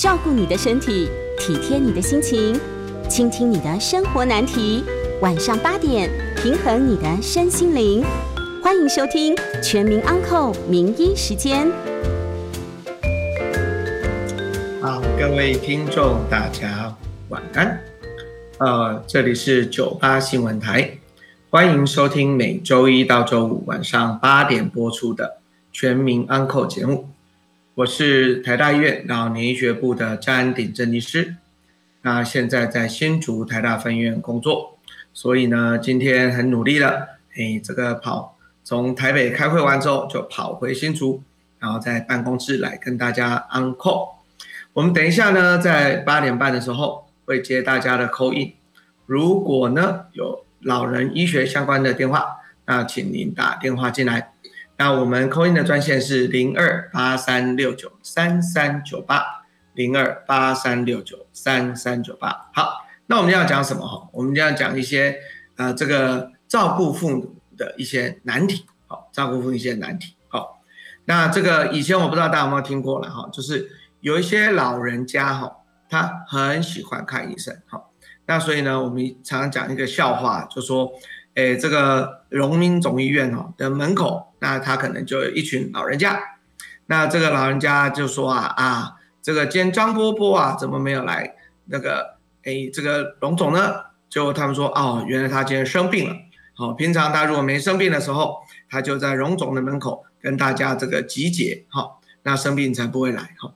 照顾你的身体，体贴你的心情，倾听你的生活难题。晚上八点，平衡你的身心灵。欢迎收听《全民安扣名医时间》。好，各位听众，大家晚安。呃，这里是九八新闻台，欢迎收听每周一到周五晚上八点播出的《全民安扣》节目。我是台大医院老年医学部的张安鼎郑医师，那现在在新竹台大分院工作，所以呢，今天很努力了，哎，这个跑从台北开会完之后就跑回新竹，然后在办公室来跟大家 on call。我们等一下呢，在八点半的时候会接大家的 call in，如果呢有老人医学相关的电话，那请您打电话进来。那我们扣音的专线是零二八三六九三三九八零二八三六九三三九八。好，那我们要讲什么哈？我们要讲一些呃这个照顾父母的一些难题。好，照顾父母一些难题。好，那这个以前我不知道大家有没有听过了哈，就是有一些老人家哈，他很喜欢看医生。好，那所以呢，我们常常讲一个笑话，就说。诶，这个荣民总医院哈的门口，那他可能就有一群老人家，那这个老人家就说啊啊，这个今天张波波啊怎么没有来？那个诶，这个荣总呢？就他们说哦，原来他今天生病了。好，平常他如果没生病的时候，他就在荣总的门口跟大家这个集结，好，那生病才不会来。哈，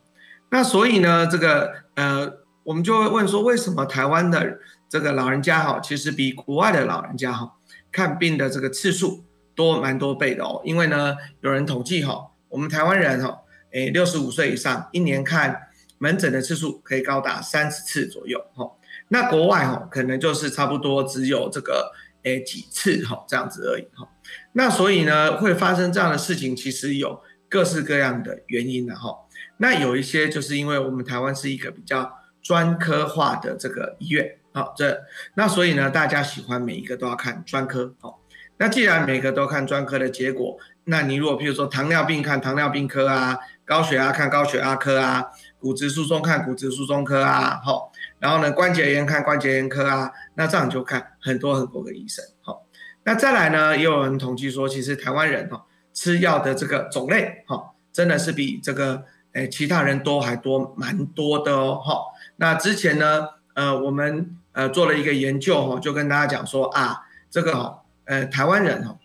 那所以呢，这个呃，我们就会问说，为什么台湾的这个老人家哈，其实比国外的老人家哈？看病的这个次数多蛮多倍的哦，因为呢，有人统计哈，我们台湾人哈，诶，六十五岁以上一年看门诊的次数可以高达三十次左右哈，那国外哈可能就是差不多只有这个诶几次哈这样子而已哈，那所以呢会发生这样的事情，其实有各式各样的原因的哈，那有一些就是因为我们台湾是一个比较专科化的这个医院。好，这那所以呢，大家喜欢每一个都要看专科。好，那既然每个都看专科的结果，那你如果譬如说糖尿病看糖尿病科啊，高血压看高血压科啊，骨质疏松看骨质疏松科啊，好，然后呢关节炎看关节炎科啊，那这样就看很多很多个医生。好，那再来呢，也有人统计说，其实台湾人哈吃药的这个种类哈，真的是比这个诶其他人多还多蛮多的哦。好，那之前呢，呃，我们呃，做了一个研究哈，就跟大家讲说啊，这个哈，呃，台湾人哈，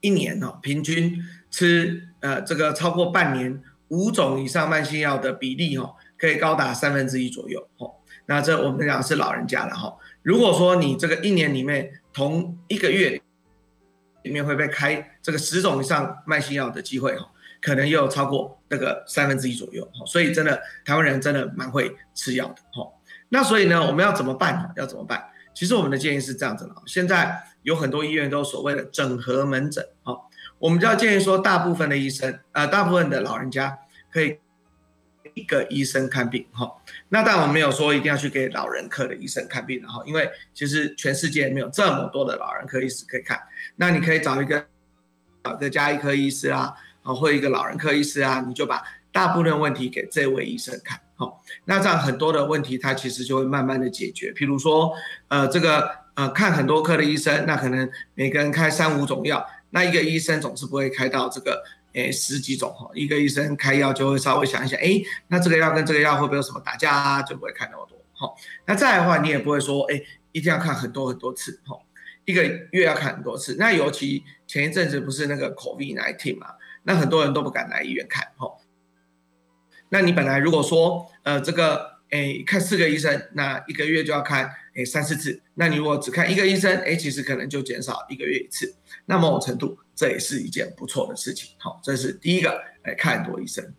一年哈，平均吃呃这个超过半年五种以上慢性药的比例哈，可以高达三分之一左右哈。那这我们讲是老人家了哈。如果说你这个一年里面同一个月里面会被开这个十种以上慢性药的机会哦，可能也有超过那个三分之一左右哦。所以真的台湾人真的蛮会吃药的哈。那所以呢，我们要怎么办呢？要怎么办？其实我们的建议是这样子的：现在有很多医院都所谓的整合门诊，好，我们就要建议说，大部分的医生，呃，大部分的老人家可以一个医生看病，哈。那但我们没有说一定要去给老人科的医生看病的哈，因为其实全世界没有这么多的老人科医师可以看。那你可以找一个找个加医科医师啊，啊，或一个老人科医师啊，你就把大部分问题给这位医生看。好，那这样很多的问题，它其实就会慢慢的解决。譬如说，呃，这个呃看很多科的医生，那可能每个人开三五种药，那一个医生总是不会开到这个诶十几种哈。一个医生开药就会稍微想一想，哎，那这个药跟这个药会不会有什么打架啊？就不会看那么多。好，那再的话，你也不会说，哎，一定要看很多很多次。哈，一个月要看很多次。那尤其前一阵子不是那个 COVID-19 嘛，那很多人都不敢来医院看。哈。那你本来如果说，呃，这个，诶，看四个医生，那一个月就要看，诶，三四次。那你如果只看一个医生，诶，其实可能就减少一个月一次。那某种程度，这也是一件不错的事情。好，这是第一个，诶，看很多医生。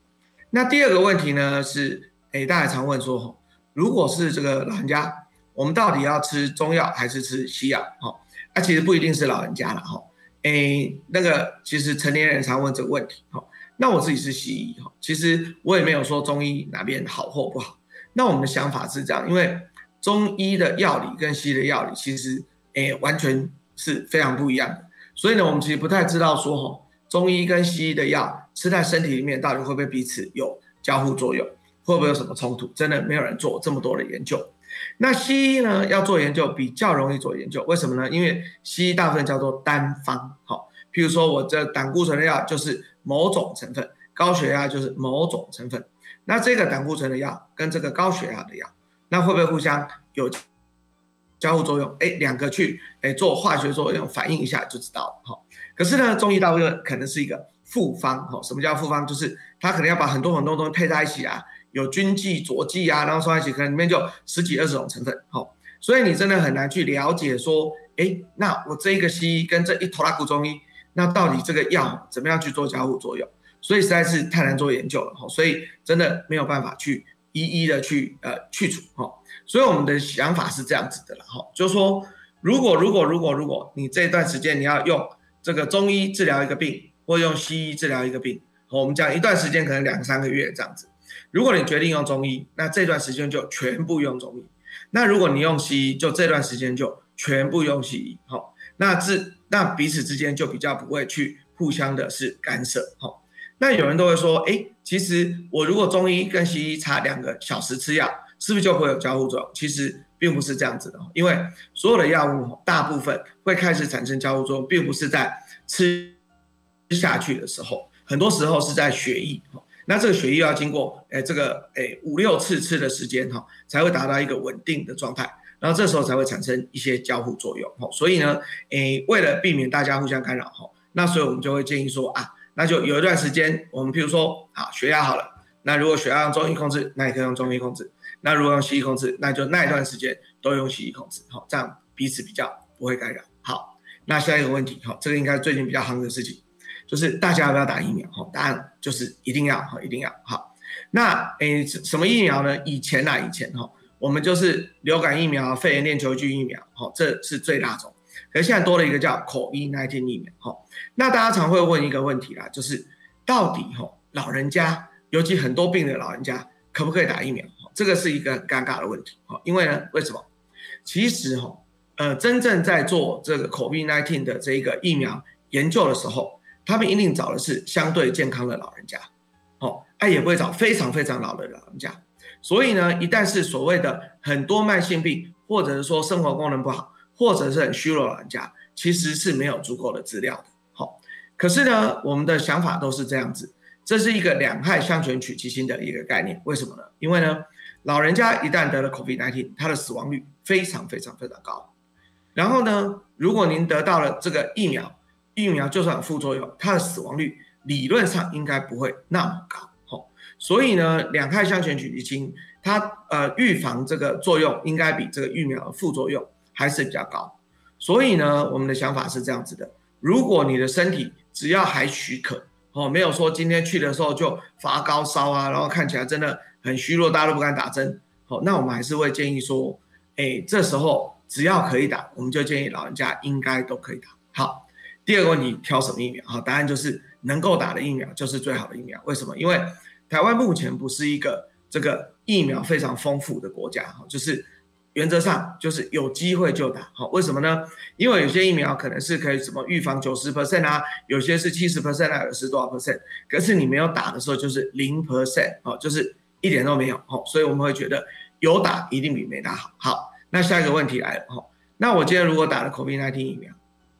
那第二个问题呢是，诶，大家常问说，如果是这个老人家，我们到底要吃中药还是吃西药？好，那其实不一定是老人家了，哈，诶，那个其实成年人常问这个问题，哈。那我自己是西医哈，其实我也没有说中医哪边好或不好。那我们的想法是这样，因为中医的药理跟西医的药理其实诶完全是非常不一样的，所以呢，我们其实不太知道说哈，中医跟西医的药吃在身体里面到底会不会彼此有交互作用。会不会有什么冲突？真的没有人做这么多的研究。那西医呢要做研究比较容易做研究，为什么呢？因为西医大部分叫做单方，好，譬如说我这胆固醇的药就是某种成分，高血压就是某种成分。那这个胆固醇的药跟这个高血压的药，那会不会互相有交互作用？哎，两个去哎做化学作用反应一下就知道了，哈。可是呢，中医大部分可能是一个复方，哈，什么叫复方？就是它可能要把很多很多东西配在一起啊。有菌剂、佐剂啊，然后放在一起，可能里面就十几二十种成分，好，所以你真的很难去了解说，哎，那我这一个西医跟这一头拉古中医，那到底这个药怎么样去做交互作用？所以实在是太难做研究了，哈，所以真的没有办法去一一的去呃去除，哈，所以我们的想法是这样子的了，哈，就是说，如果如果如果如果你这段时间你要用这个中医治疗一个病，或用西医治疗一个病，我们讲一段时间可能两三个月这样子。如果你决定用中医，那这段时间就全部用中医；那如果你用西医，就这段时间就全部用西医。好，那治那彼此之间就比较不会去互相的是干涉。好，那有人都会说，哎，其实我如果中医跟西医差两个小时吃药，是不是就会有交互作用？其实并不是这样子的，因为所有的药物大部分会开始产生交互作用，并不是在吃下去的时候，很多时候是在血液。那这个血液要经过诶这个诶五六次吃的时间哈，才会达到一个稳定的状态，然后这时候才会产生一些交互作用哈。所以呢，诶为了避免大家互相干扰哈，那所以我们就会建议说啊，那就有一段时间，我们譬如说啊血压好了，那如果血压用中医控制，那也可以用中医控制；那如果用西医控制，那就那一段时间都用西医控制，好，这样彼此比较不会干扰。好，那下一个问题，好，这个应该最近比较夯的事情。就是大家要不要打疫苗？哈，答案就是一定要，哈，一定要。好，那诶，什么疫苗呢？以前啊，以前哈，我们就是流感疫苗、肺炎链球菌疫苗，哈，这是最大众。可是现在多了一个叫 COVID-19 疫苗，哈。那大家常会问一个问题啦，就是到底哈，老人家，尤其很多病的老人家，可不可以打疫苗？这个是一个很尴尬的问题，哈。因为呢，为什么？其实哈，呃，真正在做这个 COVID-19 的这一个疫苗研究的时候，他们一定找的是相对健康的老人家，哦，哎，也不会找非常非常老的老人家。所以呢，一旦是所谓的很多慢性病，或者是说生活功能不好，或者是很虚弱老人家，其实是没有足够的资料的。好，可是呢，我们的想法都是这样子，这是一个两害相权取其轻的一个概念。为什么呢？因为呢，老人家一旦得了 COVID-19，他的死亡率非常非常非常高。然后呢，如果您得到了这个疫苗，疫苗就算有副作用，它的死亡率理论上应该不会那么高，所以呢，两害相权取其轻，它呃预防这个作用应该比这个疫苗的副作用还是比较高。所以呢，我们的想法是这样子的：如果你的身体只要还许可，哦，没有说今天去的时候就发高烧啊，然后看起来真的很虚弱，大家都不敢打针，好，那我们还是会建议说，哎，这时候只要可以打，我们就建议老人家应该都可以打。好。第二个问题，挑什么疫苗？好，答案就是能够打的疫苗就是最好的疫苗。为什么？因为台湾目前不是一个这个疫苗非常丰富的国家，哈，就是原则上就是有机会就打。好，为什么呢？因为有些疫苗可能是可以什么预防九十 percent 啊，有些是七十 percent 啊，有是多少 percent？可是你没有打的时候就是零 percent，哦，就是一点都没有。哦，所以我们会觉得有打一定比没打好。好，那下一个问题来了，哈，那我今天如果打了 COVID-19 疫苗？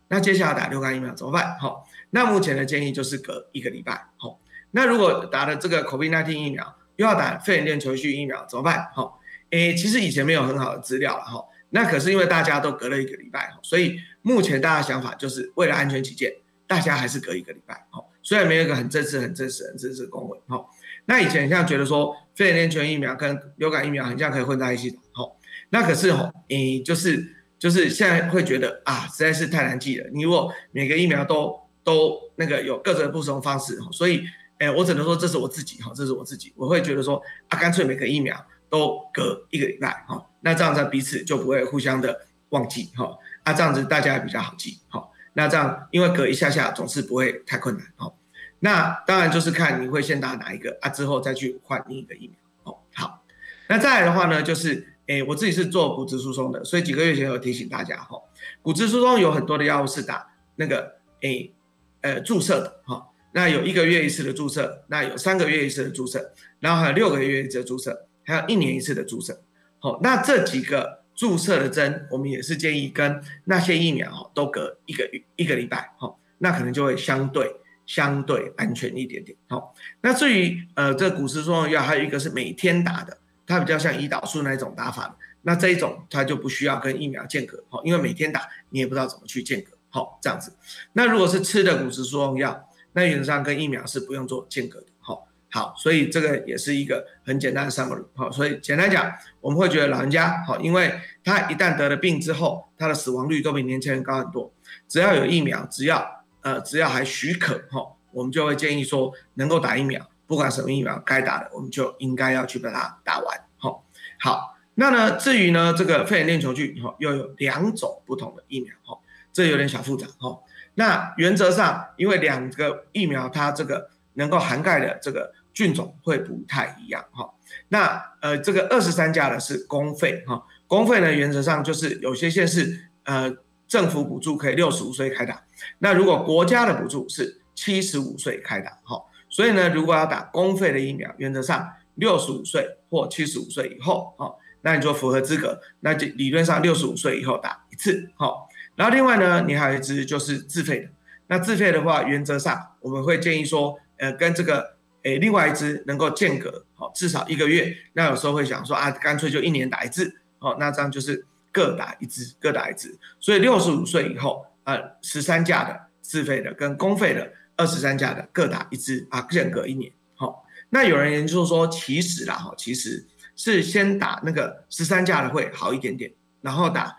那接下来打流感疫苗怎么办？好，那目前的建议就是隔一个礼拜。好，那如果打了这个 COVID-19 疫苗，又要打肺炎链球菌疫苗怎么办？好，诶，其实以前没有很好的资料了哈。那可是因为大家都隔了一个礼拜，所以目前大家想法就是为了安全起见，大家还是隔一个礼拜。好，虽然没有一个很正式、很正式、很正式的公文。好，那以前像觉得说肺炎链球疫苗跟流感疫苗很像可以混在一起打。好，那可是哈，诶，就是。就是现在会觉得啊，实在是太难记了。你如果每个疫苗都都那个有各种不同方式，所以，哎，我只能说这是我自己哈，这是我自己，我会觉得说啊，干脆每个疫苗都隔一个礼拜哈，那这样子彼此就不会互相的忘记哈，啊，这样子大家也比较好记哈。那这样因为隔一下下总是不会太困难哈。那当然就是看你会先打哪一个啊，之后再去换另一个疫苗哦。好，那再来的话呢，就是。哎，我自己是做骨质疏松的，所以几个月前有提醒大家哈，骨质疏松有很多的药物是打那个哎呃注射的哈，那有一个月一次的注射，那有三个月一次的注射，然后还有六个月一次的注射，还有一年一次的注射。好，那这几个注射的针，我们也是建议跟那些疫苗哦都隔一个一个礼拜，哈，那可能就会相对相对安全一点点。好，那至于呃这骨质疏松药，还有一个是每天打的，它比较像胰岛素那一种打法，那这一种它就不需要跟疫苗间隔，哈，因为每天打你也不知道怎么去间隔，好这样子。那如果是吃的骨质疏松药，那原则上跟疫苗是不用做间隔的，好，好，所以这个也是一个很简单的 summary，好，所以简单讲，我们会觉得老人家好，因为他一旦得了病之后，他的死亡率都比年轻人高很多，只要有疫苗，只要呃只要还许可，哈，我们就会建议说能够打疫苗，不管什么疫苗该打的，我们就应该要去把它打完，好，好，那呢至于呢这个肺炎链球菌，哈，又有两种不同的疫苗，哈，这有点小复杂，哈。那原则上，因为两个疫苗它这个能够涵盖的这个菌种会不太一样哈。那呃，这个二十三价的是公费哈，公费呢原则上就是有些县市呃政府补助可以六十五岁开打，那如果国家的补助是七十五岁开打哈。所以呢，如果要打公费的疫苗，原则上六十五岁或七十五岁以后哈，那你就符合资格，那就理论上六十五岁以后打一次哈。然后另外呢，你还有一支就是自费的。那自费的话，原则上我们会建议说，呃，跟这个诶另外一支能够间隔好至少一个月。那有时候会想说啊，干脆就一年打一次，哦，那这样就是各打一支，各打一支。所以六十五岁以后，呃，十三价的自费的跟公费的二十三价的各打一支啊，间隔一年。好，那有人研究说，其实啦，哈，其实是先打那个十三价的会好一点点，然后打。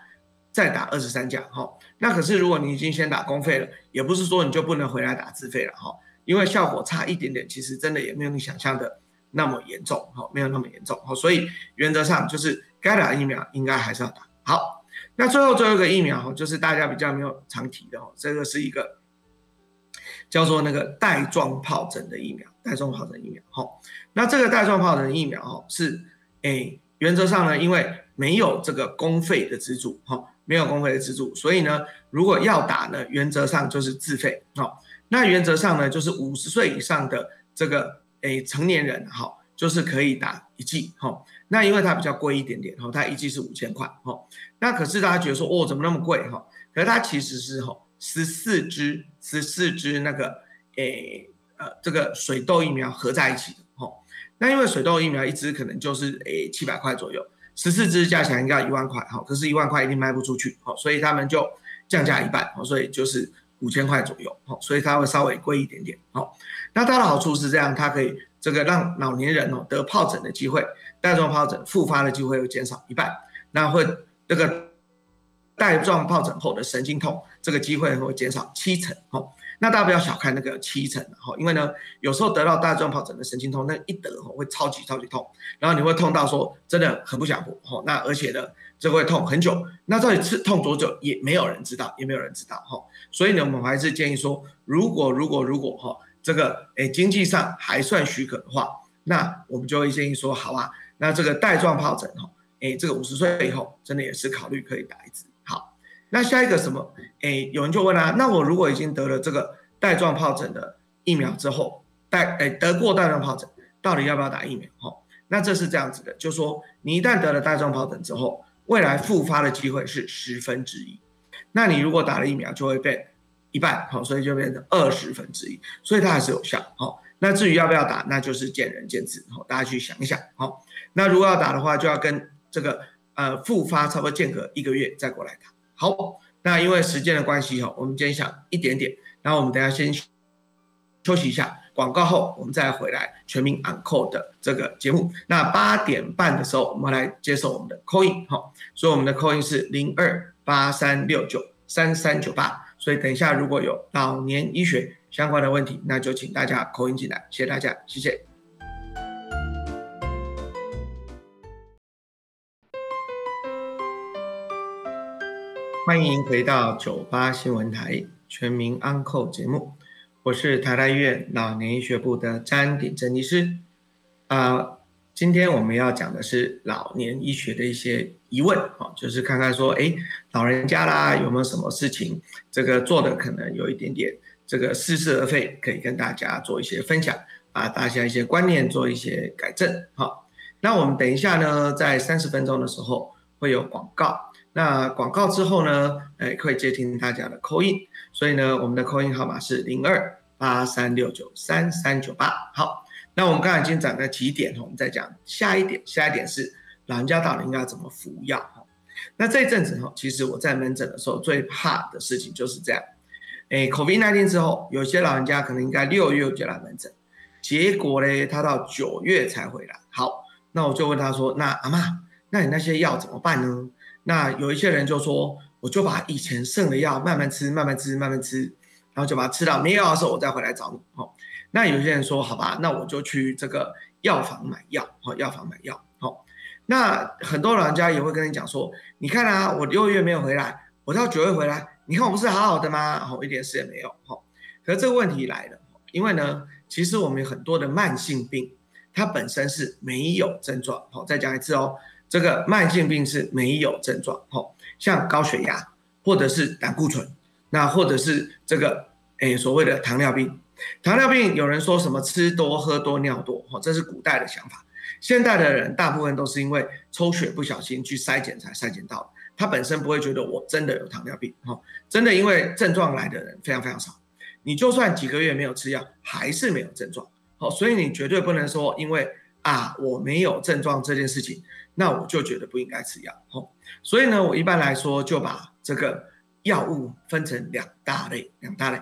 再打二十三价，哈，那可是如果你已经先打公费了，也不是说你就不能回来打自费了，哈，因为效果差一点点，其实真的也没有你想象的那么严重，哈，没有那么严重，哈，所以原则上就是该打疫苗应该还是要打。好，那最后最后一个疫苗，哈，就是大家比较没有常提的，哈，这个是一个叫做那个带状疱疹的疫苗，带状疱疹疫苗，哈，那这个带状疱疹疫苗，哈，是，诶，原则上呢，因为没有这个公费的资助，哈。没有公费的资助，所以呢，如果要打呢，原则上就是自费。好，那原则上呢，就是五十岁以上的这个诶成年人，好，就是可以打一剂。好，那因为它比较贵一点点，哈，它一剂是五千块。哈，那可是大家觉得说，哦，怎么那么贵？哈，可是它其实是哈十四支十四支那个诶呃这个水痘疫苗合在一起的。哈，那因为水痘疫苗一支可能就是诶七百块左右。十四支加起来应该一万块，好，可是一万块一定卖不出去，好，所以他们就降价一半，好，所以就是五千块左右，好，所以它会稍微贵一点点，好，那它的好处是这样，它可以这个让老年人哦得疱疹的机会，带状疱疹复发的机会会减少一半，那会这个带状疱疹后的神经痛这个机会会减少七成，好。那大家不要小看那个七成哈，因为呢，有时候得到带状疱疹的神经痛，那一得哈会超级超级痛，然后你会痛到说真的很不想活哈。那而且呢，这会痛很久，那到底是痛多久也没有人知道，也没有人知道哈。所以呢，我们还是建议说，如果如果如果哈，这个诶经济上还算许可的话，那我们就会建议说，好啊，那这个带状疱疹哈，诶这个五十岁以后真的也是考虑可以打一支。那下一个什么？哎，有人就问啊，那我如果已经得了这个带状疱疹的疫苗之后，带哎得过带状疱疹，到底要不要打疫苗？哈，那这是这样子的，就说你一旦得了带状疱疹之后，未来复发的机会是十分之一，那你如果打了疫苗，就会变一半，好，所以就变成二十分之一，所以它还是有效，好。那至于要不要打，那就是见仁见智，好，大家去想一想，好。那如果要打的话，就要跟这个呃复发差不多间隔一个月再过来打。好，那因为时间的关系哈，我们今天想一点点，然后我们等下先休息一下，广告后我们再回来全民 Uncle 的这个节目。那八点半的时候，我们来接受我们的 call in 哈，所以我们的 coin 是零二八三六九三三九八，所以等一下如果有老年医学相关的问题，那就请大家 coin 进来，谢谢大家，谢谢。欢迎回到九八新闻台全民安扣节目，我是台大医院老年医学部的詹鼎珍医师。啊，今天我们要讲的是老年医学的一些疑问，哦，就是看看说，哎，老人家啦有没有什么事情，这个做的可能有一点点这个似是而非，可以跟大家做一些分享，把大家一些观念做一些改正。好，那我们等一下呢，在三十分钟的时候会有广告。那广告之后呢，哎，会接听大家的扣印。所以呢，我们的扣印号码是零二八三六九三三九八。好，那我们刚才已经讲了几点，我们再讲下一点。下一点是老人家到底应该怎么服药？哈，那这一阵子哈，其实我在门诊的时候最怕的事情就是这样。哎，COVID 那天之后，有些老人家可能应该六月就来门诊，结果嘞，他到九月才回来。好，那我就问他说：“那阿妈，那你那些药怎么办呢？”那有一些人就说：“我就把以前剩的药慢慢吃，慢慢吃，慢慢吃，然后就把它吃到没药的时候，我再回来找你。”哦，那有些人说：“好吧，那我就去这个药房买药。”哦，药房买药。好，那很多老人家也会跟你讲说：“你看啊，我六月没有回来，我到九月回来。”你看我不是好好的吗？好，一点事也没有。好，可是这个问题来了，因为呢，其实我们有很多的慢性病，它本身是没有症状。好，再讲一次哦，这个慢性病是没有症状。吼，像高血压，或者是胆固醇，那或者是这个诶所谓的糖尿病。糖尿病有人说什么吃多喝多尿多，吼，这是古代的想法。现代的人大部分都是因为抽血不小心去筛检才筛检到。他本身不会觉得我真的有糖尿病，吼，真的因为症状来的人非常非常少。你就算几个月没有吃药，还是没有症状，好，所以你绝对不能说因为啊我没有症状这件事情，那我就觉得不应该吃药，好，所以呢，我一般来说就把这个药物分成两大类，两大类。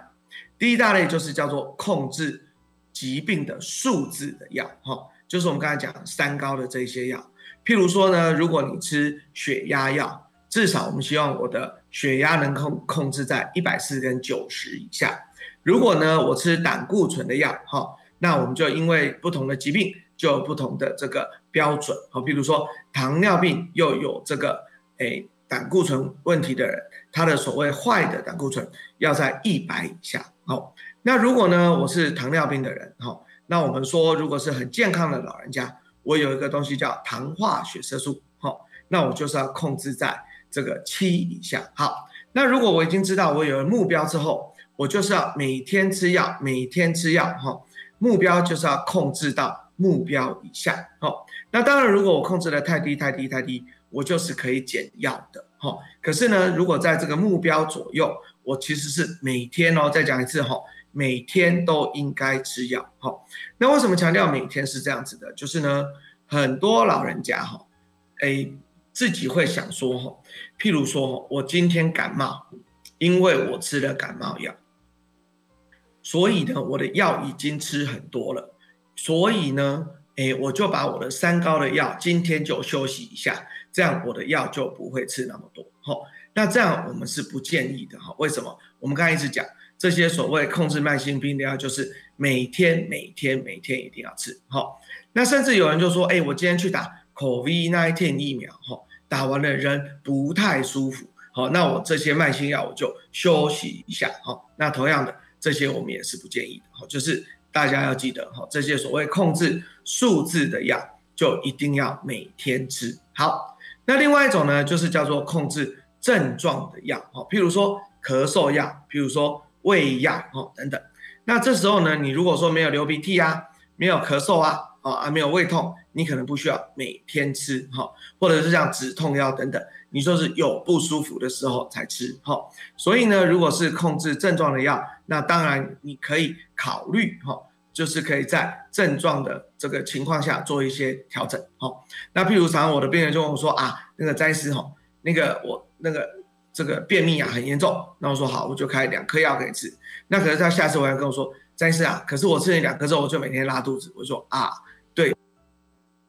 第一大类就是叫做控制疾病的数字的药，哈，就是我们刚才讲三高的这些药，譬如说呢，如果你吃血压药。至少我们希望我的血压能控控制在一百四跟九十以下。如果呢，我吃胆固醇的药，哈，那我们就因为不同的疾病就有不同的这个标准，好，比如说糖尿病又有这个诶胆固醇问题的人，他的所谓坏的胆固醇要在一百以下，好。那如果呢，我是糖尿病的人，哈，那我们说如果是很健康的老人家，我有一个东西叫糖化血色素，好，那我就是要控制在。这个七以下好，那如果我已经知道我有了目标之后，我就是要每天吃药，每天吃药哈。目标就是要控制到目标以下好。那当然，如果我控制的太低太低太低，我就是可以减药的哈。可是呢，如果在这个目标左右，我其实是每天哦，再讲一次哈，每天都应该吃药哈。那为什么强调每天是这样子的？就是呢，很多老人家哈，哎。自己会想说哈，譬如说我今天感冒，因为我吃了感冒药，所以呢，我的药已经吃很多了，所以呢，哎，我就把我的三高的药今天就休息一下，这样我的药就不会吃那么多。哈，那这样我们是不建议的哈。为什么？我们刚才一直讲这些所谓控制慢性病的药，就是每天每天每天一定要吃。哈，那甚至有人就说，哎，我今天去打。COVID-19 疫苗哈，打完了人不太舒服，好，那我这些慢性药我就休息一下，好。那同样的这些我们也是不建议的，哈，就是大家要记得，哈，这些所谓控制数字的药就一定要每天吃。好，那另外一种呢，就是叫做控制症状的药，哈，譬如说咳嗽药，譬如说胃药，哈，等等。那这时候呢，你如果说没有流鼻涕啊，没有咳嗽啊。哦，啊，没有胃痛，你可能不需要每天吃哈，或者是像止痛药等等，你说是有不舒服的时候才吃哈。所以呢，如果是控制症状的药，那当然你可以考虑哈，就是可以在症状的这个情况下做一些调整哈。那譬如常我的病人就问我说啊，那个詹师哈，那个我那个这个便秘啊很严重，那我说好，我就开两颗药给你吃。那可是他下次回来跟我说，詹师啊，可是我吃了两颗之后，我就每天拉肚子。我说啊。对，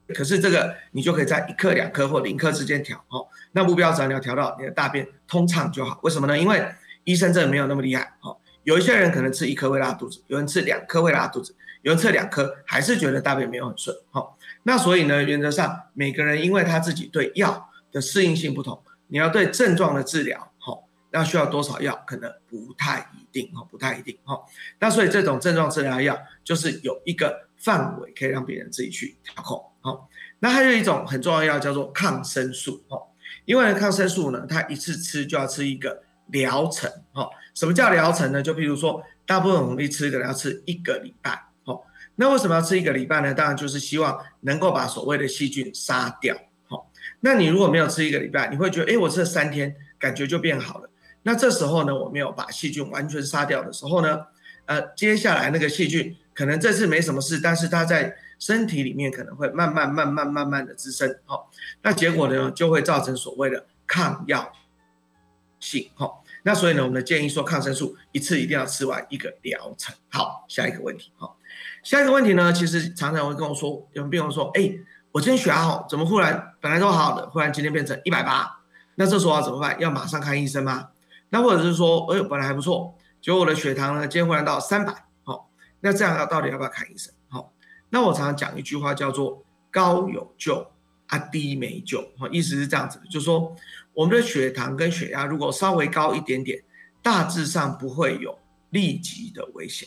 可是这个你就可以在一克、两克或零克之间调哦。那目标只要你要调到你的大便通畅就好。为什么呢？因为医生真的没有那么厉害哦。有一些人可能吃一颗会拉肚子，有人吃两颗会拉肚子，有人吃两颗还是觉得大便没有很顺。好，那所以呢，原则上每个人因为他自己对药的适应性不同，你要对症状的治疗，好，那需要多少药可能不太一定哈，不太一定哈。那所以这种症状治疗药就是有一个。范围可以让别人自己去调控，好，那还有一种很重要的药叫做抗生素，哈，因为抗生素呢，它一次吃就要吃一个疗程，哈，什么叫疗程呢？就比如说大部分我们一吃可能要吃一个礼拜。哈，那为什么要吃一个礼拜呢？当然就是希望能够把所谓的细菌杀掉。哈，那你如果没有吃一个礼拜，你会觉得，哎，我吃了三天，感觉就变好了。那这时候呢，我没有把细菌完全杀掉的时候呢，呃，接下来那个细菌可能这次没什么事，但是它在身体里面可能会慢慢、慢慢、慢慢的滋生。好，那结果呢，就会造成所谓的抗药性。好。那所以呢，我们的建议说，抗生素一次一定要吃完一个疗程。好，下一个问题，好，下一个问题呢，其实常常会跟我说，有病人说，哎，我今天血压好，怎么忽然本来都好好的，忽然今天变成一百八？那这时候要怎么办？要马上看医生吗？那或者是说，哎，本来还不错，结果我的血糖呢，今天忽然到三百，好，那这样要到底要不要看医生？那我常常讲一句话叫做高有救。啊，低没救，哈，意思是这样子的，就是说我们的血糖跟血压如果稍微高一点点，大致上不会有立即的危险。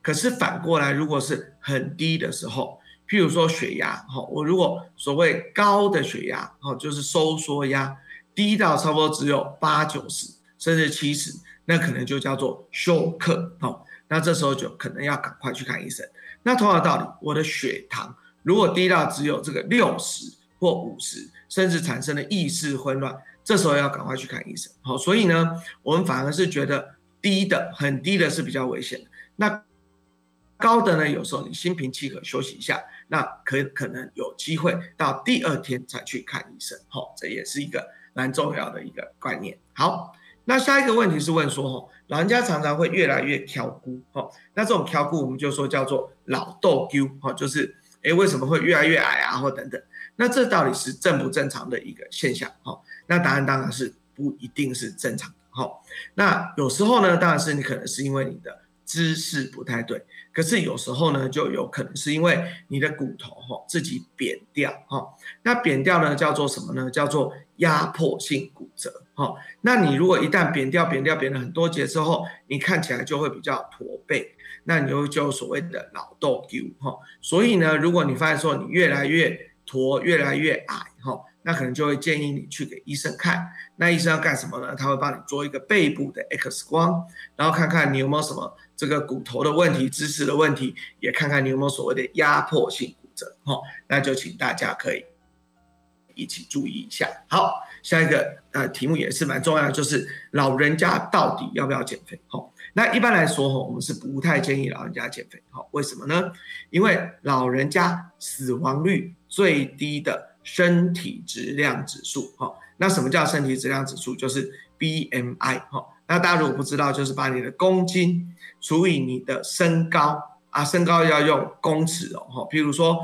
可是反过来，如果是很低的时候，譬如说血压，哈，我如果所谓高的血压，哈，就是收缩压，低到差不多只有八九十甚至七十，那可能就叫做休克，哈，那这时候就可能要赶快去看医生。那同样的道理，我的血糖如果低到只有这个六十。或五十，甚至产生了意识混乱，这时候要赶快去看医生。好，所以呢，我们反而是觉得低的、很低的是比较危险。那高的呢，有时候你心平气和休息一下，那可可能有机会到第二天才去看医生。好，这也是一个蛮重要的一个观念。好，那下一个问题是问说，哈，老人家常常会越来越挑骨，哈，那这种挑骨我们就说叫做老豆丢，哈，就是，哎，为什么会越来越矮啊，或等等。那这到底是正不正常的一个现象？哈，那答案当然是不一定是正常的。哈，那有时候呢，当然是你可能是因为你的姿势不太对，可是有时候呢，就有可能是因为你的骨头哈自己扁掉。哈，那扁掉呢叫做什么呢？叫做压迫性骨折。哈，那你如果一旦扁掉、扁掉、扁了很多节之后，你看起来就会比较驼背，那你就就所谓的老豆丢。哈，所以呢，如果你发现说你越来越驼越来越矮哈，那可能就会建议你去给医生看。那医生要干什么呢？他会帮你做一个背部的 X 光，然后看看你有没有什么这个骨头的问题、姿势的问题，也看看你有没有所谓的压迫性骨折哈。那就请大家可以一起注意一下。好，下一个呃题目也是蛮重要的，就是老人家到底要不要减肥？哈。那一般来说，哈，我们是不太建议老人家减肥，哈，为什么呢？因为老人家死亡率最低的身体质量指数，哈，那什么叫身体质量指数？就是 BMI，哈，那大家如果不知道，就是把你的公斤除以你的身高，啊，身高要用公尺哦，哈，譬如说，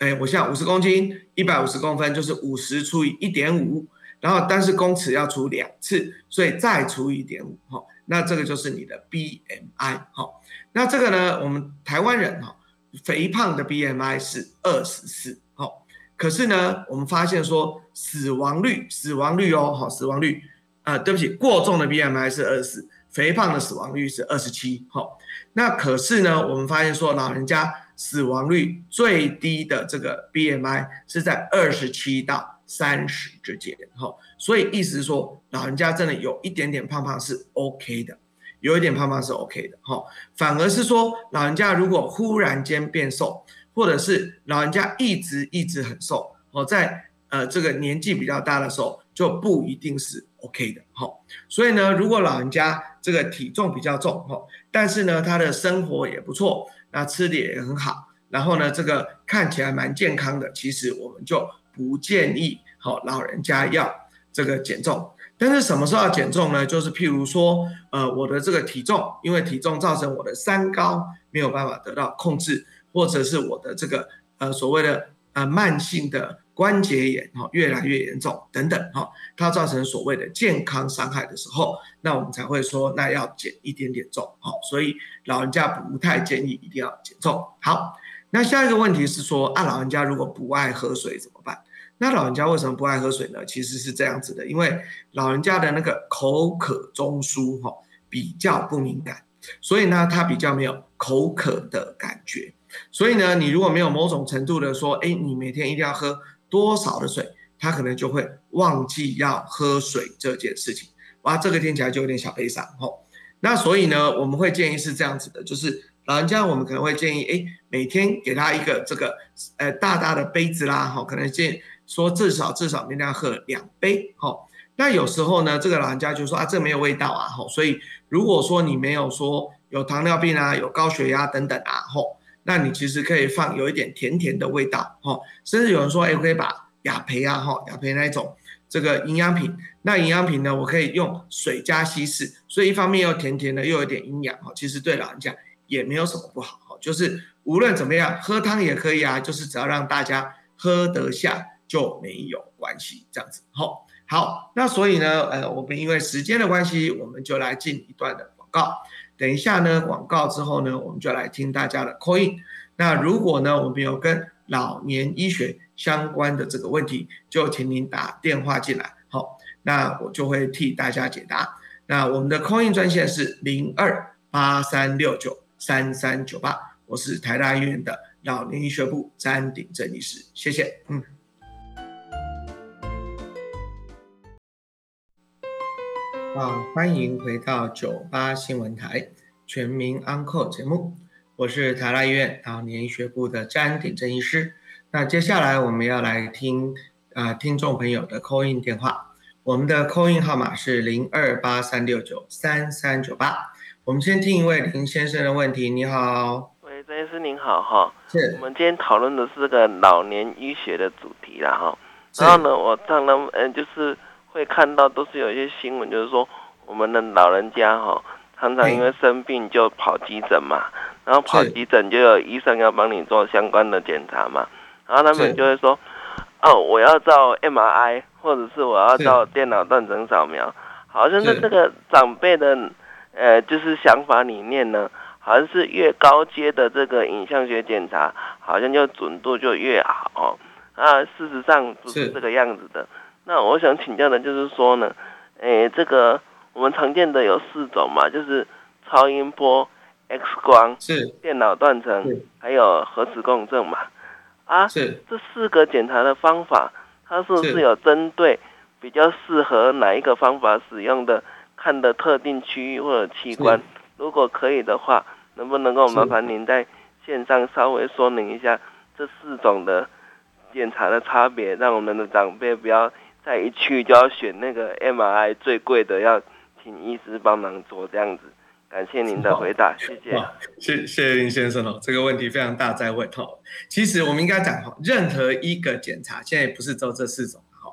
哎，我现在五十公斤，一百五十公分，就是五十除以一点五，然后但是公尺要除两次，所以再除一点五，哈。那这个就是你的 BMI 哈，那这个呢，我们台湾人哈，肥胖的 BMI 是二十四哈，可是呢，我们发现说死亡率，死亡率哦，哈，死亡率，呃，对不起，过重的 BMI 是二十四，肥胖的死亡率是二十七哈，那可是呢，我们发现说老人家死亡率最低的这个 BMI 是在二十七到。三十之间，哈，所以意思是说，老人家真的有一点点胖胖是 OK 的，有一点胖胖是 OK 的，哈，反而是说，老人家如果忽然间变瘦，或者是老人家一直一直很瘦，哦，在呃这个年纪比较大的时候，就不一定是 OK 的，哈，所以呢，如果老人家这个体重比较重，哈，但是呢，他的生活也不错，那吃的也很好，然后呢，这个看起来蛮健康的，其实我们就。不建议好老人家要这个减重，但是什么时候要减重呢？就是譬如说，呃，我的这个体重，因为体重造成我的三高没有办法得到控制，或者是我的这个呃所谓的呃慢性的关节炎哈越来越严重等等哈，它造成所谓的健康伤害的时候，那我们才会说那要减一点点重好，所以老人家不太建议一定要减重好。那下一个问题是说啊，老人家如果不爱喝水怎么办？那老人家为什么不爱喝水呢？其实是这样子的，因为老人家的那个口渴中枢哈比较不敏感，所以呢他比较没有口渴的感觉。所以呢，你如果没有某种程度的说，哎，你每天一定要喝多少的水，他可能就会忘记要喝水这件事情。哇，这个听起来就有点小悲伤哈。那所以呢，我们会建议是这样子的，就是老人家我们可能会建议，哎，每天给他一个这个呃大大的杯子啦，哈，可能建说至少至少每天要喝两杯，哈。那有时候呢，这个老人家就说啊，这没有味道啊，哈。所以如果说你没有说有糖尿病啊，有高血压等等啊，吼，那你其实可以放有一点甜甜的味道，哈。甚至有人说，哎，可以把雅培啊，哈，雅培那一种。这个营养品，那营养品呢，我可以用水加稀释，所以一方面又甜甜的，又有点营养哈，其实对老人家也没有什么不好哈，就是无论怎么样，喝汤也可以啊，就是只要让大家喝得下就没有关系，这样子好。好，那所以呢，呃，我们因为时间的关系，我们就来进一段的广告。等一下呢，广告之后呢，我们就来听大家的 call in。那如果呢，我们有跟老年医学相关的这个问题，就请您打电话进来，好，那我就会替大家解答。那我们的空运专线是零二八三六九三三九八，我是台大医院的老年医学部詹鼎正医师，谢谢。嗯。好，欢迎回到九八新闻台全民安扣节目。我是台大医院老年医学部的詹鼎正医师。那接下来我们要来听啊听众朋友的 call in 电话。我们的 call in 号码是零二八三六九三三九八。我们先听一位林先生的问题。你好，喂，张医师您好哈。是。我们今天讨论的是这个老年医学的主题啦哈。然后呢，我当然嗯就是会看到都是有一些新闻，就是说我们的老人家哈常常因为生病就跑急诊嘛。然后跑急诊就有医生要帮你做相关的检查嘛，然后他们就会说，哦，我要照 MRI，或者是我要照电脑断层扫描，好像在这个长辈的呃就是想法里面呢，好像是越高阶的这个影像学检查，好像就准度就越好，啊，事实上不是。这个样子的。那我想请教的就是说呢，诶，这个我们常见的有四种嘛，就是超音波。X 光是电脑断层，还有核磁共振嘛？啊，是这四个检查的方法，它是不是有针对比较适合哪一个方法使用的看的特定区域或者器官？如果可以的话，能不能够麻烦您在线上稍微说明一下这四种的检查的差别，让我们的长辈不要再一去就要选那个 MRI 最贵的，要请医师帮忙做这样子。感谢您的回答，谢谢。谢谢谢林先生哦，这个问题非常大，在问哦。其实我们应该讲哈，任何一个检查，现在也不是只有这四种哈，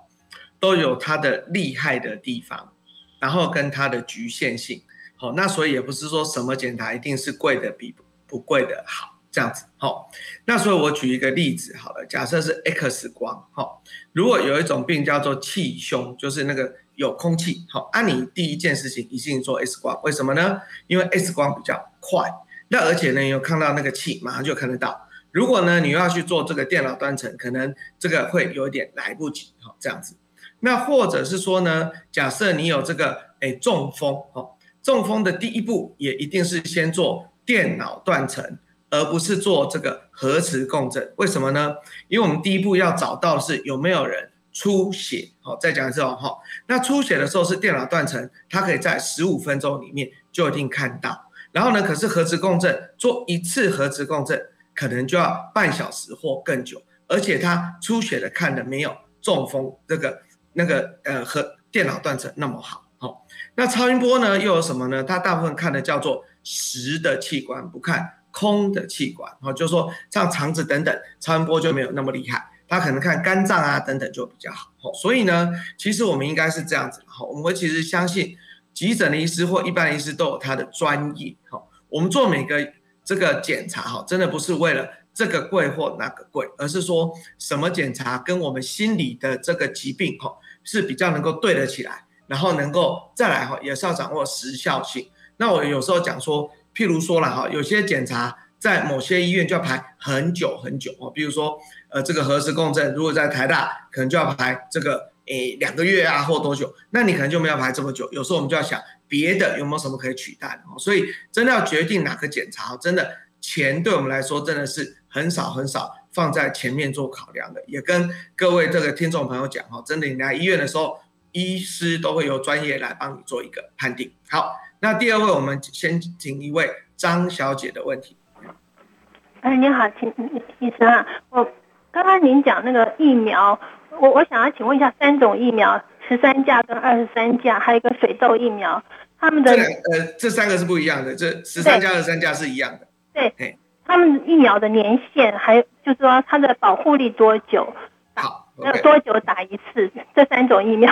都有它的厉害的地方，然后跟它的局限性。好，那所以也不是说什么检查一定是贵的比不贵的好。这样子，好，那所以我举一个例子，好了，假设是 X 光，好，如果有一种病叫做气胸，就是那个有空气，好，按你第一件事情一定做 X 光，为什么呢？因为 X 光比较快，那而且呢，有看到那个气，马上就看得到。如果呢，你要去做这个电脑断层，可能这个会有一点来不及，好，这样子。那或者是说呢，假设你有这个，哎，中风，好，中风的第一步也一定是先做电脑断层。而不是做这个核磁共振，为什么呢？因为我们第一步要找到是有没有人出血。好，再讲一次哦，哈，那出血的时候是电脑断层，它可以在十五分钟里面就一定看到。然后呢，可是核磁共振做一次核磁共振可能就要半小时或更久，而且它出血的看的没有中风这个那个呃和电脑断层那么好。好，那超音波呢又有什么呢？它大部分看的叫做实的器官，不看。空的气管，哈，就是说像肠子等等，超音波就没有那么厉害，他可能看肝脏啊等等就比较好，所以呢，其实我们应该是这样子，好，我们其实相信急诊的医师或一般的医师都有他的专业，好，我们做每个这个检查，哈，真的不是为了这个贵或那个贵，而是说什么检查跟我们心理的这个疾病，哈，是比较能够对得起来，然后能够再来，哈，也是要掌握时效性。那我有时候讲说。譬如说了哈，有些检查在某些医院就要排很久很久哦。比如说，呃，这个核磁共振，如果在台大，可能就要排这个诶两个月啊，或多久，那你可能就没有排这么久。有时候我们就要想别的有没有什么可以取代的。所以真的要决定哪个检查，真的钱对我们来说真的是很少很少放在前面做考量的。也跟各位这个听众朋友讲哈，真的你来医院的时候，医师都会由专业来帮你做一个判定。好。那第二位，我们先请一位张小姐的问题。哎，你好，请医生啊，我刚刚您讲那个疫苗，我我想要请问一下，三种疫苗，十三价跟二十三价，还有一个水痘疫苗，他们的这呃这三个是不一样的，这十三价、二十三价是一样的。对，他们疫苗的年限，还有就是说它的保护力多久？好，要多久打一次？这三种疫苗。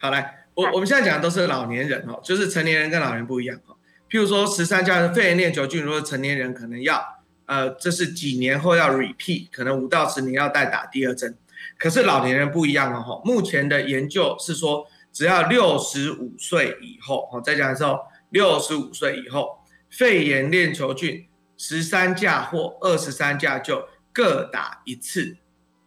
好，来，我我们现在讲的都是老年人哦，就是成年人跟老人不一样哦。譬如说十三价的肺炎链球菌，如果成年人可能要。呃，这是几年后要 repeat，可能五到十年要再打第二针。可是老年人不一样哦，哈，目前的研究是说，只要六十五岁以后，哦，再讲的时候，六十五岁以后，肺炎链球菌十三价或二十三价就各打一次，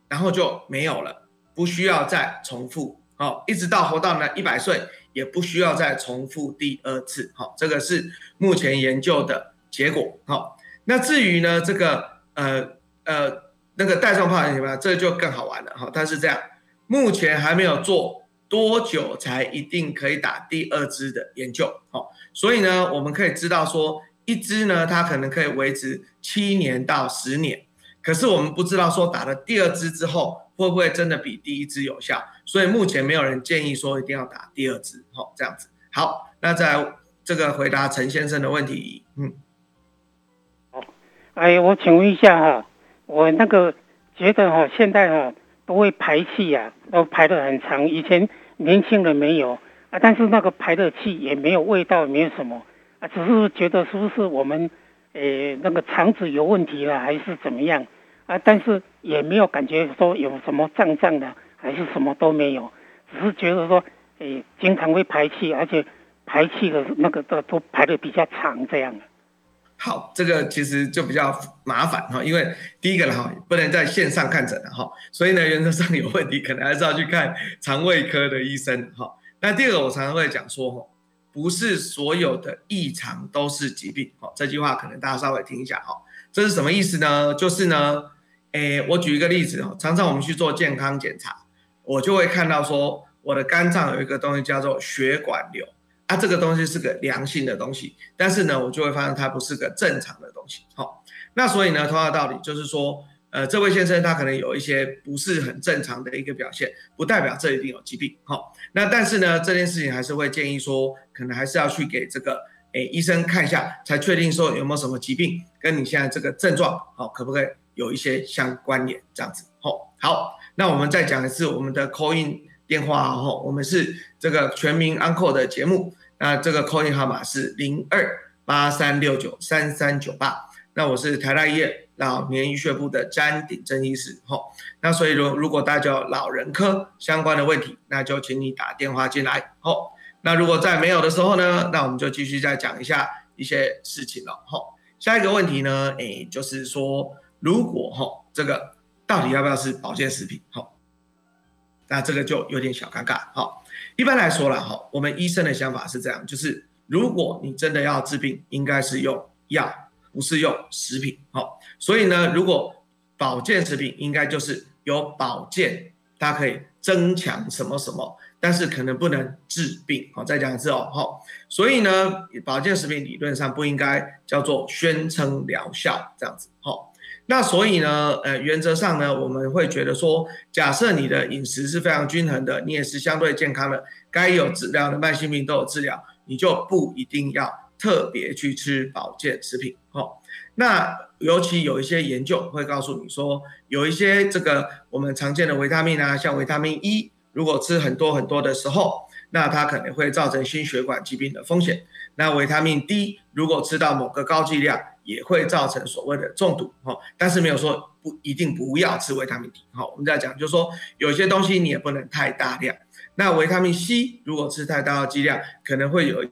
然后就没有了，不需要再重复，好，一直到活到呢一百岁，也不需要再重复第二次，好，这个是目前研究的结果，好。那至于呢，这个呃呃那个带状疱疹什么，这就更好玩了哈。它是这样，目前还没有做多久才一定可以打第二支的研究，好，所以呢，我们可以知道说，一支呢，它可能可以维持七年到十年，可是我们不知道说打了第二支之后会不会真的比第一支有效，所以目前没有人建议说一定要打第二支，好，这样子。好，那在这个回答陈先生的问题，嗯。好哎，我请问一下哈，我那个觉得哈，现在哈都会排气呀，都排的很长。以前年轻人没有啊，但是那个排的气也没有味道，没有什么啊，只是觉得是不是我们诶那个肠子有问题了，还是怎么样啊？但是也没有感觉说有什么胀胀的，还是什么都没有，只是觉得说诶经常会排气，而且排气的那个都都排的比较长这样。好，这个其实就比较麻烦哈，因为第一个哈不能在线上看诊的哈，所以呢原则上有问题可能还是要去看肠胃科的医生哈。那第二个我常常会讲说哈，不是所有的异常都是疾病哈，这句话可能大家稍微听一下哈，这是什么意思呢？就是呢，诶，我举一个例子哦，常常我们去做健康检查，我就会看到说我的肝脏有一个东西叫做血管瘤。它这个东西是个良性的东西，但是呢，我就会发现它不是个正常的东西。好，那所以呢，同样的道理就是说，呃，这位先生他可能有一些不是很正常的一个表现，不代表这一定有疾病。好，那但是呢，这件事情还是会建议说，可能还是要去给这个诶医生看一下，才确定说有没有什么疾病跟你现在这个症状，好，可不可以有一些相关联这样子。吼，好，那我们再讲一次我们的 call in 电话吼，我们是这个全民 uncle 的节目。那这个 call in 号码是零二八三六九三三九八。那我是台大医院老年医学部的詹鼎珍医师。吼，那所以如如果大家有老人科相关的问题，那就请你打电话进来。吼，那如果在没有的时候呢，那我们就继续再讲一下一些事情了。吼，下一个问题呢，诶，就是说如果吼这个到底要不要吃保健食品？吼，那这个就有点小尴尬。好。一般来说了哈，我们医生的想法是这样，就是如果你真的要治病，应该是用药，不是用食品。好，所以呢，如果保健食品应该就是有保健，它可以增强什么什么，但是可能不能治病。好，再讲一次哦，好，所以呢，保健食品理论上不应该叫做宣称疗效这样子。好。那所以呢，呃，原则上呢，我们会觉得说，假设你的饮食是非常均衡的，你也是相对健康的，该有治疗的慢性病都有治疗，你就不一定要特别去吃保健食品。哦，那尤其有一些研究会告诉你说，有一些这个我们常见的维他命啊，像维他命 E，如果吃很多很多的时候，那它可能会造成心血管疾病的风险。那维他命 D，如果吃到某个高剂量，也会造成所谓的中毒，哈，但是没有说不一定不要吃维他命 D，哈，我们在讲就是说有些东西你也不能太大量。那维他命 C 如果吃太大的剂量，可能会有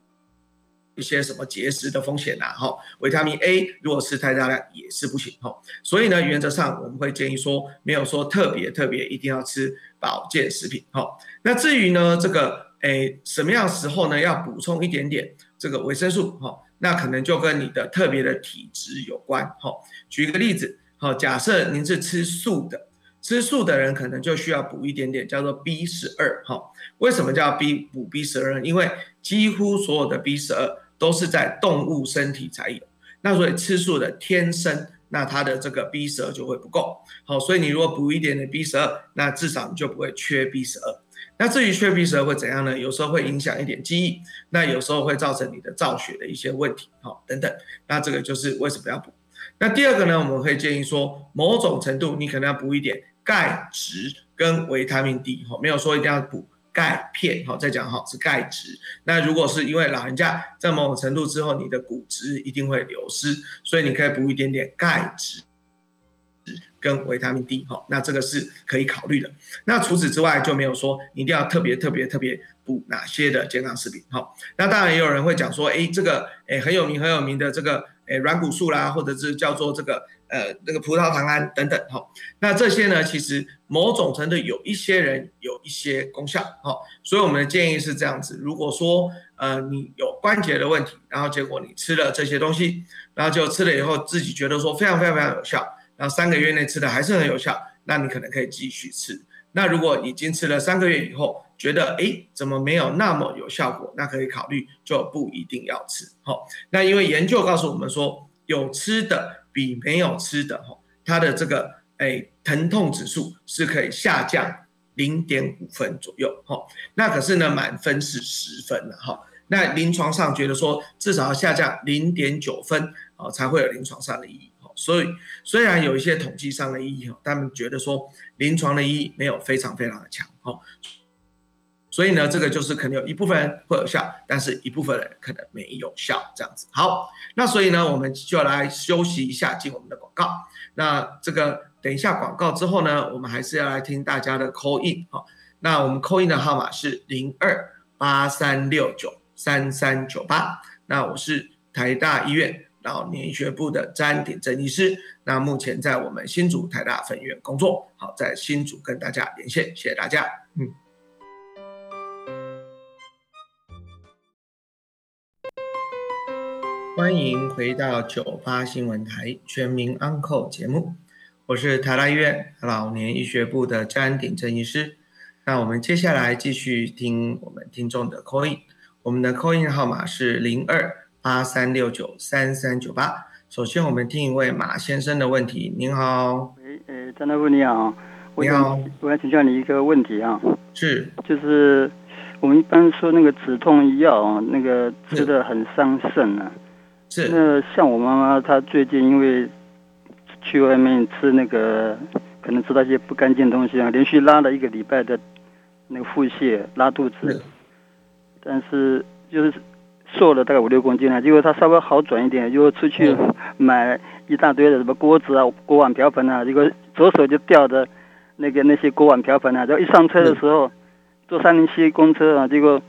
一些什么结石的风险呐，哈。维他命 A 如果吃太大量也是不行，哈。所以呢，原则上我们会建议说，没有说特别特别一定要吃保健食品，哈。那至于呢，这个诶什么样时候呢要补充一点点这个维生素，哈。那可能就跟你的特别的体质有关，哈。举一个例子，好，假设您是吃素的，吃素的人可能就需要补一点点，叫做 B 十二哈。为什么叫 B 补 B 十二呢？因为几乎所有的 B 十二都是在动物身体才有，那所以吃素的天生，那它的这个 B 十二就会不够。好，所以你如果补一点点 B 十二，那至少你就不会缺 B 十二。那至于缺 B 十二会怎样呢？有时候会影响一点记忆，那有时候会造成你的造血的一些问题，好等等。那这个就是为什么要补。那第二个呢，我们可以建议说，某种程度你可能要补一点钙质跟维他命 D，哈，没有说一定要补钙片，好，再讲哈是钙质。那如果是因为老人家在某种程度之后，你的骨质一定会流失，所以你可以补一点点钙质。跟维他命 D 哈，那这个是可以考虑的。那除此之外就没有说一定要特别特别特别补哪些的健康食品哈。那当然也有人会讲说，哎，这个哎很有名很有名的这个哎软骨素啦，或者是叫做这个呃那个葡萄糖胺等等哈。那这些呢，其实某种程度有一些人有一些功效哈。所以我们的建议是这样子：如果说呃你有关节的问题，然后结果你吃了这些东西，然后就吃了以后自己觉得说非常非常非常有效。那三个月内吃的还是很有效，那你可能可以继续吃。那如果已经吃了三个月以后，觉得哎怎么没有那么有效果，那可以考虑就不一定要吃。好，那因为研究告诉我们说，有吃的比没有吃的，哈，它的这个哎疼痛指数是可以下降零点五分左右。哈，那可是呢满分是十分的哈。那临床上觉得说至少要下降零点九分啊，才会有临床上的意义。所以虽然有一些统计上的意义哈，他们觉得说临床的意义没有非常非常的强哈，所以呢，这个就是可能有一部分人会有效，但是一部分人可能没有效这样子。好，那所以呢，我们就来休息一下，进我们的广告。那这个等一下广告之后呢，我们还是要来听大家的 call in 哈。那我们 call in 的号码是零二八三六九三三九八。那我是台大医院。老年医学部的詹鼎正医师，那目前在我们新竹台大分院工作，好，在新竹跟大家连线，谢谢大家。嗯，欢迎回到九八新闻台全民安扣节目，我是台大医院老年医学部的詹鼎正医师。那我们接下来继续听我们听众的 call in，我们的 call in 号码是零二。八三六九三三九八。首先，我们听一位马先生的问题。您好，喂，呃，张大夫你好，你好，我要请教你一个问题啊，是，就是我们一般说那个止痛药啊，那个吃的很伤肾啊，是。那像我妈妈，她最近因为去外面吃那个，可能吃到一些不干净的东西啊，连续拉了一个礼拜的那个腹泻、拉肚子，但是就是。瘦了大概五六公斤了，结果他稍微好转一点，又出去买一大堆的什么锅子啊、锅碗瓢盆啊，结果左手就吊着，那个那些锅碗瓢盆啊，然后一上车的时候，坐三零七公车啊，结果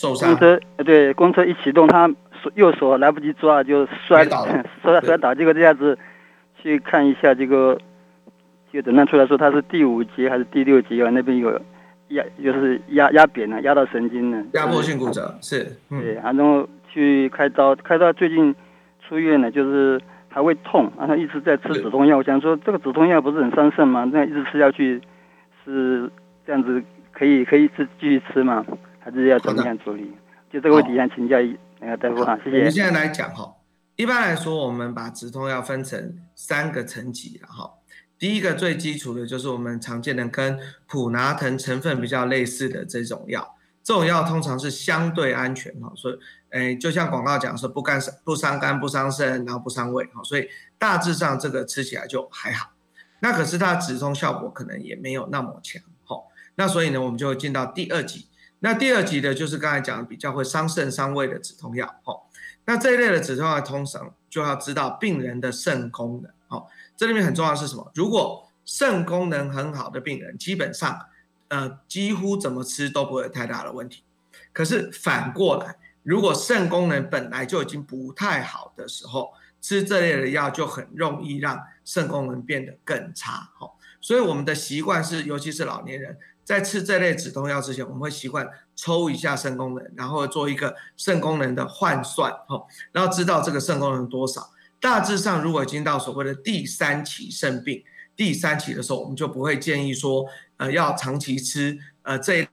公车对公车一启动，他右手来不及抓就摔倒，摔 摔倒，结果这下子去看一下，这个就诊断出来说他是第五级还是第六级啊，那边有。压就是压压扁了，压到神经了。压迫性骨折是，对，然后去开刀，开刀最近出院了，就是还会痛，然后一直在吃止痛药。我想说，这个止痛药不是很伤肾吗？那一直吃下去是这样子，可以可以吃继续吃吗？还是要怎么样处理？就这个问题想请教一那个大夫啊，谢谢。我们现在来讲哈，一般来说，我们把止痛药分成三个层级了哈。第一个最基础的就是我们常见的跟普拿疼成分比较类似的这种药，这种药通常是相对安全哈，所以，诶，就像广告讲说不干不伤肝不伤肾，然后不伤胃哈，所以大致上这个吃起来就还好。那可是它止痛效果可能也没有那么强哈。那所以呢，我们就进到第二级。那第二级的就是刚才讲的比较会伤肾伤胃的止痛药哈。那这一类的止痛药通常就要知道病人的肾功能。这里面很重要是什么？如果肾功能很好的病人，基本上，呃，几乎怎么吃都不会太大的问题。可是反过来，如果肾功能本来就已经不太好的时候，吃这类的药就很容易让肾功能变得更差。哈，所以我们的习惯是，尤其是老年人在吃这类止痛药之前，我们会习惯抽一下肾功能，然后做一个肾功能的换算，哈，然后知道这个肾功能多少。大致上，如果已经到所谓的第三期肾病，第三期的时候，我们就不会建议说，呃，要长期吃呃这一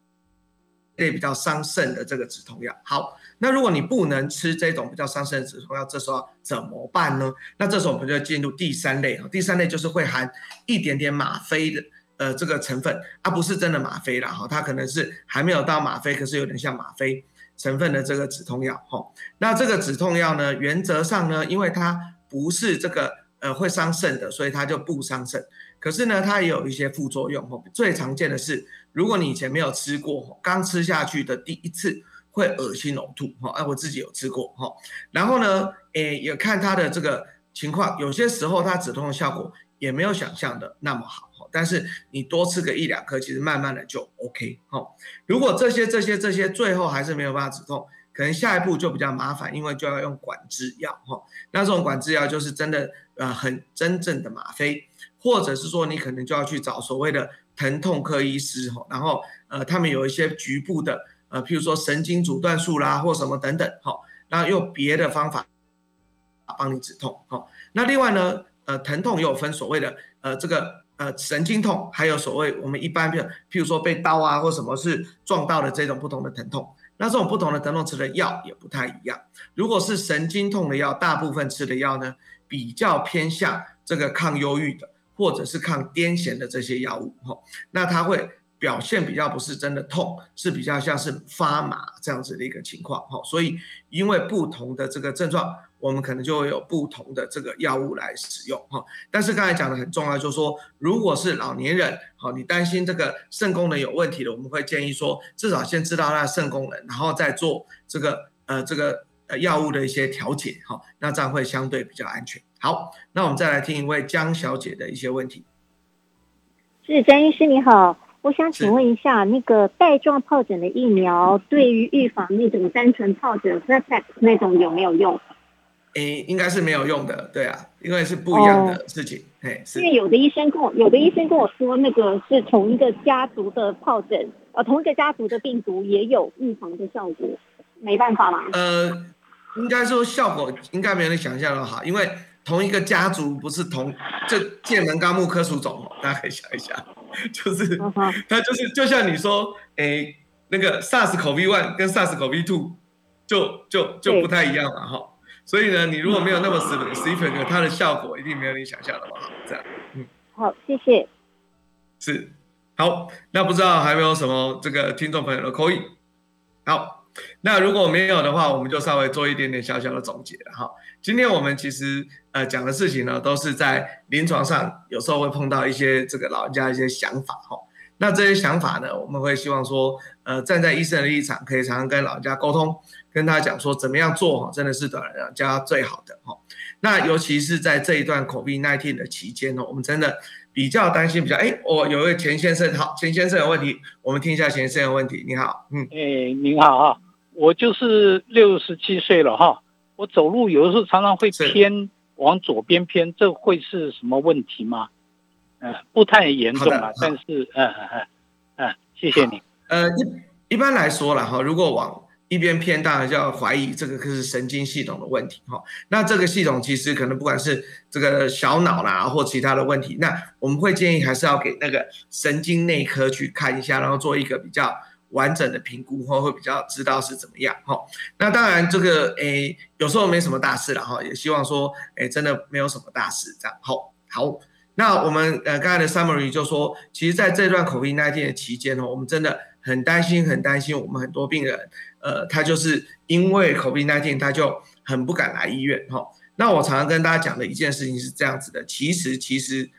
类比较伤肾的这个止痛药。好，那如果你不能吃这种比较伤肾的止痛药，这时候怎么办呢？那这时候我们就进入第三类啊，第三类就是会含一点点吗啡的呃这个成分，它不是真的吗啡啦哈，它可能是还没有到吗啡，可是有点像吗啡成分的这个止痛药哈。那这个止痛药呢，原则上呢，因为它不是这个呃会伤肾的，所以它就不伤肾。可是呢，它也有一些副作用哦。最常见的是，如果你以前没有吃过，刚吃下去的第一次会恶心呕吐哈。哎，我自己有吃过哈。然后呢，诶，也看它的这个情况，有些时候它止痛的效果也没有想象的那么好哈。但是你多吃个一两颗，其实慢慢的就 OK 哈。如果这些这些这些最后还是没有办法止痛。可能下一步就比较麻烦，因为就要用管制药哈。那这种管制药就是真的呃很真正的吗啡，或者是说你可能就要去找所谓的疼痛科医师哈，然后呃他们有一些局部的呃譬如说神经阻断术啦或什么等等哈，然后用别的方法帮你止痛哈。那另外呢呃疼痛也有分所谓的呃这个呃神经痛，还有所谓我们一般譬譬如说被刀啊或什么是撞到的这种不同的疼痛。那这种不同的疼痛吃的药也不太一样。如果是神经痛的药，大部分吃的药呢，比较偏向这个抗忧郁的，或者是抗癫痫的这些药物，哈，那它会。表现比较不是真的痛，是比较像是发麻这样子的一个情况哈，所以因为不同的这个症状，我们可能就会有不同的这个药物来使用哈。但是刚才讲的很重要，就是说，如果是老年人，好，你担心这个肾功能有问题的，我们会建议说，至少先知道他的肾功能，然后再做这个呃这个呃药物的一些调节哈，那这样会相对比较安全。好，那我们再来听一位江小姐的一些问题。是江医师你好。我想请问一下，那个带状疱疹的疫苗对于预防那种单纯疱疹 e 那种有没有用？诶，应该是没有用的，对啊，因为是不一样的事情。嘿，因为有的医生跟我，有的医生跟我说，那个是同一个家族的疱疹，呃，同一个家族的病毒也有预防的效果，没办法嘛？呃，应该说效果应该没有你想象的好，因为。同一个家族不是同这剑门纲目科属种哦，大家可以想一下，就是它就是就像你说，诶，那个 SARS CoV one 跟 SARS CoV two 就就就不太一样了哈，所以呢，你如果没有那么 specific，它的效果一定没有你想象的好，这样，嗯，好，谢谢，是，好，那不知道还有没有什么这个听众朋友的口音，好，那如果没有的话，我们就稍微做一点点小小的总结了哈。今天我们其实呃讲的事情呢，都是在临床上有时候会碰到一些这个老人家一些想法哈。那这些想法呢，我们会希望说，呃，站在医生的立场，可以常常跟老人家沟通，跟他讲说怎么样做哈，真的是对老人家最好的哈。那尤其是在这一段 COVID-19 的期间呢，我们真的比较担心，比较哎，我有一位钱先生，好，钱先生有问题，我们听一下钱先生的问题。你好，嗯，哎，您好啊，我就是六十七岁了哈。我走路有的时候常常会偏往左边偏，这会是什么问题吗？嗯，不太严重啊，但是嗯嗯嗯嗯，谢谢你。呃，一一般来说了哈，如果往一边偏，大就要怀疑这个可是神经系统的问题哈。那这个系统其实可能不管是这个小脑啦或其他的问题，那我们会建议还是要给那个神经内科去看一下，然后做一个比较。完整的评估后会比较知道是怎么样哈，那当然这个诶有时候没什么大事了哈，也希望说诶真的没有什么大事这样好，好，那我们呃刚才的 summary 就说，其实在这段 COVID-19 的期间呢，我们真的很担心很担心，我们很多病人呃他就是因为 COVID-19 他就很不敢来医院哈。那我常常跟大家讲的一件事情是这样子的，其实其实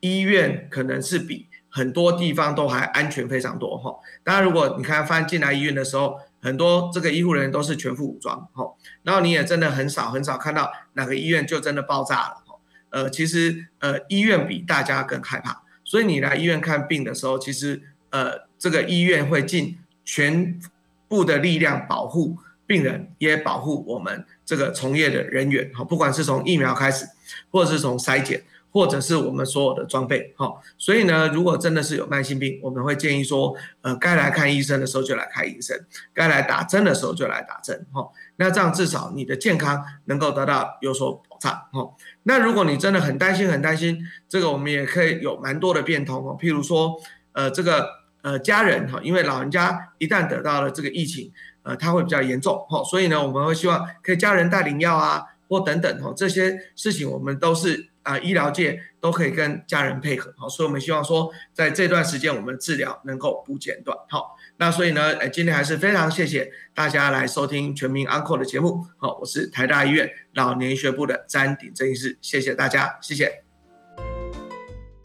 医院可能是比很多地方都还安全非常多哈。当然，如果你看发现进来医院的时候，很多这个医护人员都是全副武装哈。然后你也真的很少很少看到哪个医院就真的爆炸了哈。呃，其实呃医院比大家更害怕，所以你来医院看病的时候，其实呃这个医院会尽全部的力量保护病人，也保护我们这个从业的人员哈。不管是从疫苗开始，或者是从筛检。或者是我们所有的装备，哈，所以呢，如果真的是有慢性病，我们会建议说，呃，该来看医生的时候就来看医生，该来打针的时候就来打针，哈，那这样至少你的健康能够得到有所保障，哈。那如果你真的很担心，很担心，这个我们也可以有蛮多的变通哦，譬如说，呃，这个呃家人哈，因为老人家一旦得到了这个疫情，呃，他会比较严重，哈，所以呢，我们会希望可以家人带领药啊，或等等，哈，这些事情我们都是。啊，医疗界都可以跟家人配合，好，所以我们希望说，在这段时间我们治疗能够不间断，好，那所以呢，呃，今天还是非常谢谢大家来收听全民 Uncle 的节目，好，我是台大医院老年医学部的詹鼎正医师，谢谢大家，谢谢。